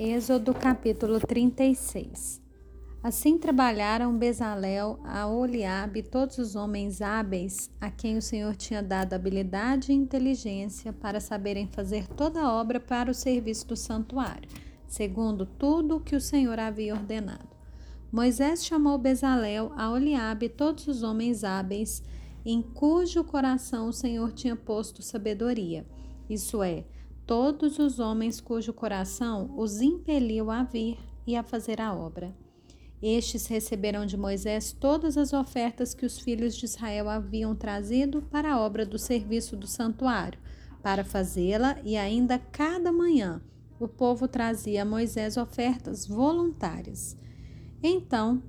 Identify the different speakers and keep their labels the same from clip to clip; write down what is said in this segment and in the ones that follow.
Speaker 1: Êxodo capítulo 36 Assim trabalharam Bezalel, a e todos os homens hábeis a quem o Senhor tinha dado habilidade e inteligência para saberem fazer toda a obra para o serviço do santuário, segundo tudo o que o Senhor havia ordenado. Moisés chamou Bezalel, a e todos os homens hábeis, em cujo coração o Senhor tinha posto sabedoria, isso é, todos os homens cujo coração os impeliu a vir e a fazer a obra. Estes receberam de Moisés todas as ofertas que os filhos de Israel haviam trazido para a obra do serviço do santuário, para fazê-la, e ainda cada manhã o povo trazia a Moisés ofertas voluntárias. Então,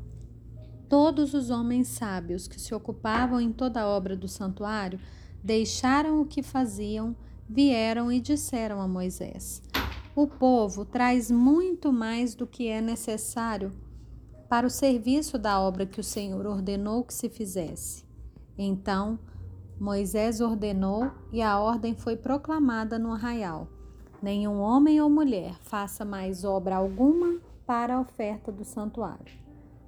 Speaker 1: todos os homens sábios que se ocupavam em toda a obra do santuário deixaram o que faziam vieram e disseram a Moisés: O povo traz muito mais do que é necessário para o serviço da obra que o Senhor ordenou que se fizesse. Então Moisés ordenou e a ordem foi proclamada no arraial: Nenhum homem ou mulher faça mais obra alguma para a oferta do santuário.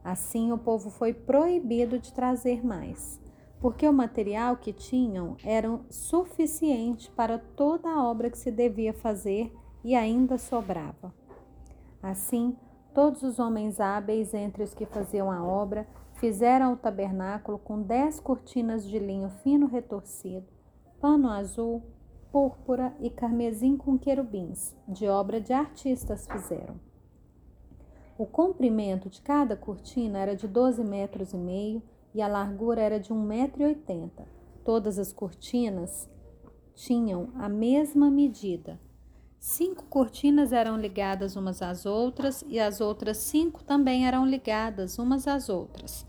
Speaker 1: Assim o povo foi proibido de trazer mais porque o material que tinham era suficiente para toda a obra que se devia fazer e ainda sobrava. Assim, todos os homens hábeis entre os que faziam a obra fizeram o tabernáculo com dez cortinas de linho fino retorcido, pano azul, púrpura e carmesim com querubins, de obra de artistas fizeram. O comprimento de cada cortina era de doze metros e meio e a largura era de 1,80m. Todas as cortinas tinham a mesma medida. Cinco cortinas eram ligadas umas às outras e as outras cinco também eram ligadas umas às outras.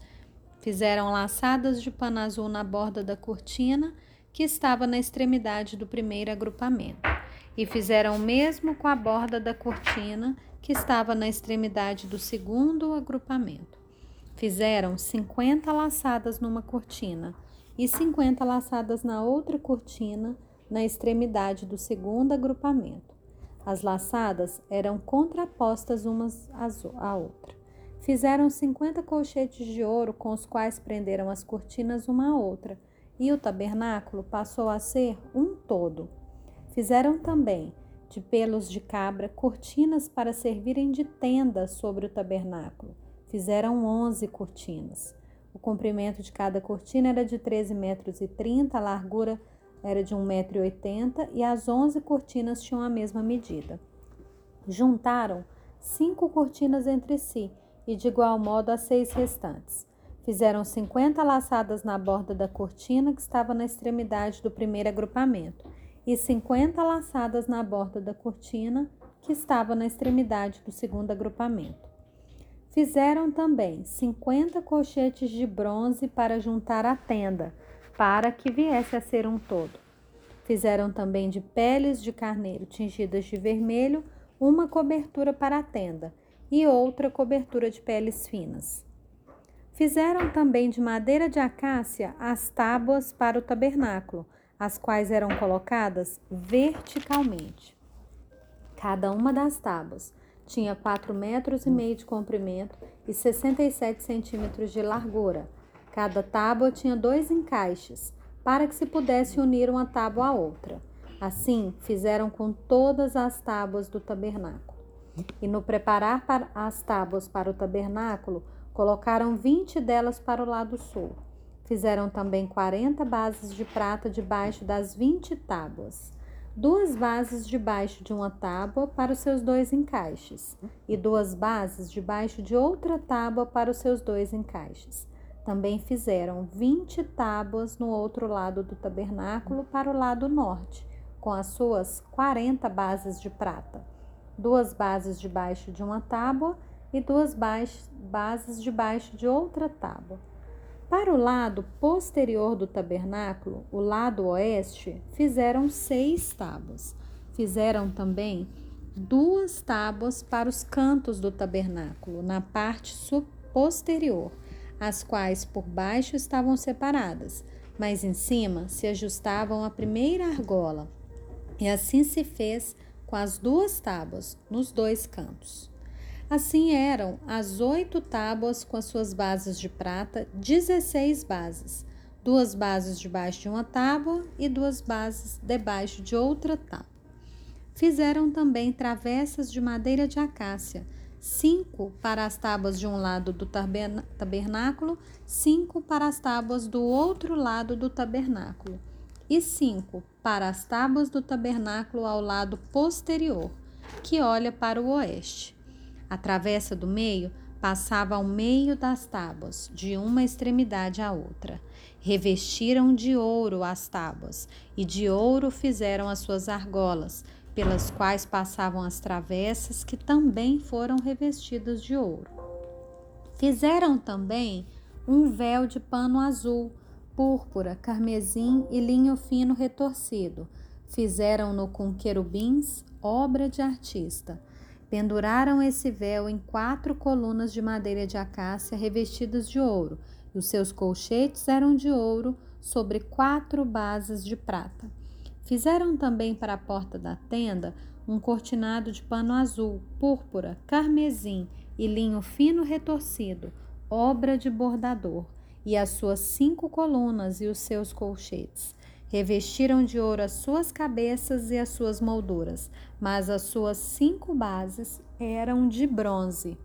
Speaker 1: Fizeram laçadas de pano azul na borda da cortina que estava na extremidade do primeiro agrupamento, e fizeram o mesmo com a borda da cortina que estava na extremidade do segundo agrupamento. Fizeram 50 laçadas numa cortina e 50 laçadas na outra cortina, na extremidade do segundo agrupamento. As laçadas eram contrapostas umas à outra. Fizeram 50 colchetes de ouro com os quais prenderam as cortinas uma à outra, e o tabernáculo passou a ser um todo. Fizeram também de pelos de cabra cortinas para servirem de tenda sobre o tabernáculo Fizeram onze cortinas. O comprimento de cada cortina era de 13 metros e 30, a largura era de 1,80 metro e 80, as onze cortinas tinham a mesma medida. Juntaram cinco cortinas entre si e de igual modo as seis restantes. Fizeram 50 laçadas na borda da cortina que estava na extremidade do primeiro agrupamento e 50 laçadas na borda da cortina que estava na extremidade do segundo agrupamento. Fizeram também cinquenta colchetes de bronze para juntar à tenda, para que viesse a ser um todo. Fizeram também de peles de carneiro tingidas de vermelho uma cobertura para a tenda e outra cobertura de peles finas. Fizeram também de madeira de acácia as tábuas para o tabernáculo, as quais eram colocadas verticalmente. Cada uma das tábuas tinha 4 metros e meio de comprimento e 67 centímetros de largura. Cada tábua tinha dois encaixes, para que se pudesse unir uma tábua à outra. Assim, fizeram com todas as tábuas do tabernáculo. E no preparar as tábuas para o tabernáculo, colocaram 20 delas para o lado sul. Fizeram também 40 bases de prata debaixo das 20 tábuas duas bases debaixo de uma tábua para os seus dois encaixes, e duas bases debaixo de outra tábua para os seus dois encaixes. Também fizeram vinte tábuas no outro lado do tabernáculo para o lado norte, com as suas quarenta bases de prata, duas bases debaixo de uma tábua e duas bases debaixo de outra tábua. Para o lado posterior do tabernáculo, o lado oeste, fizeram seis tábuas. Fizeram também duas tábuas para os cantos do tabernáculo, na parte posterior, as quais por baixo estavam separadas, mas em cima se ajustavam à primeira argola. E assim se fez com as duas tábuas nos dois cantos. Assim eram as oito tábuas com as suas bases de prata, dezesseis bases, duas bases debaixo de uma tábua e duas bases debaixo de outra tábua. Fizeram também travessas de madeira de acácia, cinco para as tábuas de um lado do tabernáculo, cinco para as tábuas do outro lado do tabernáculo, e cinco para as tábuas do tabernáculo ao lado posterior, que olha para o oeste. A travessa do meio passava ao meio das tábuas, de uma extremidade à outra. Revestiram de ouro as tábuas, e de ouro fizeram as suas argolas, pelas quais passavam as travessas, que também foram revestidas de ouro. Fizeram também um véu de pano azul, púrpura, carmesim e linho fino retorcido. Fizeram-no com querubins, obra de artista. Penduraram esse véu em quatro colunas de madeira de acácia revestidas de ouro, e os seus colchetes eram de ouro sobre quatro bases de prata. Fizeram também para a porta da tenda um cortinado de pano azul, púrpura, carmesim e linho fino retorcido, obra de bordador, e as suas cinco colunas e os seus colchetes. Revestiram de ouro as suas cabeças e as suas molduras, mas as suas cinco bases eram de bronze.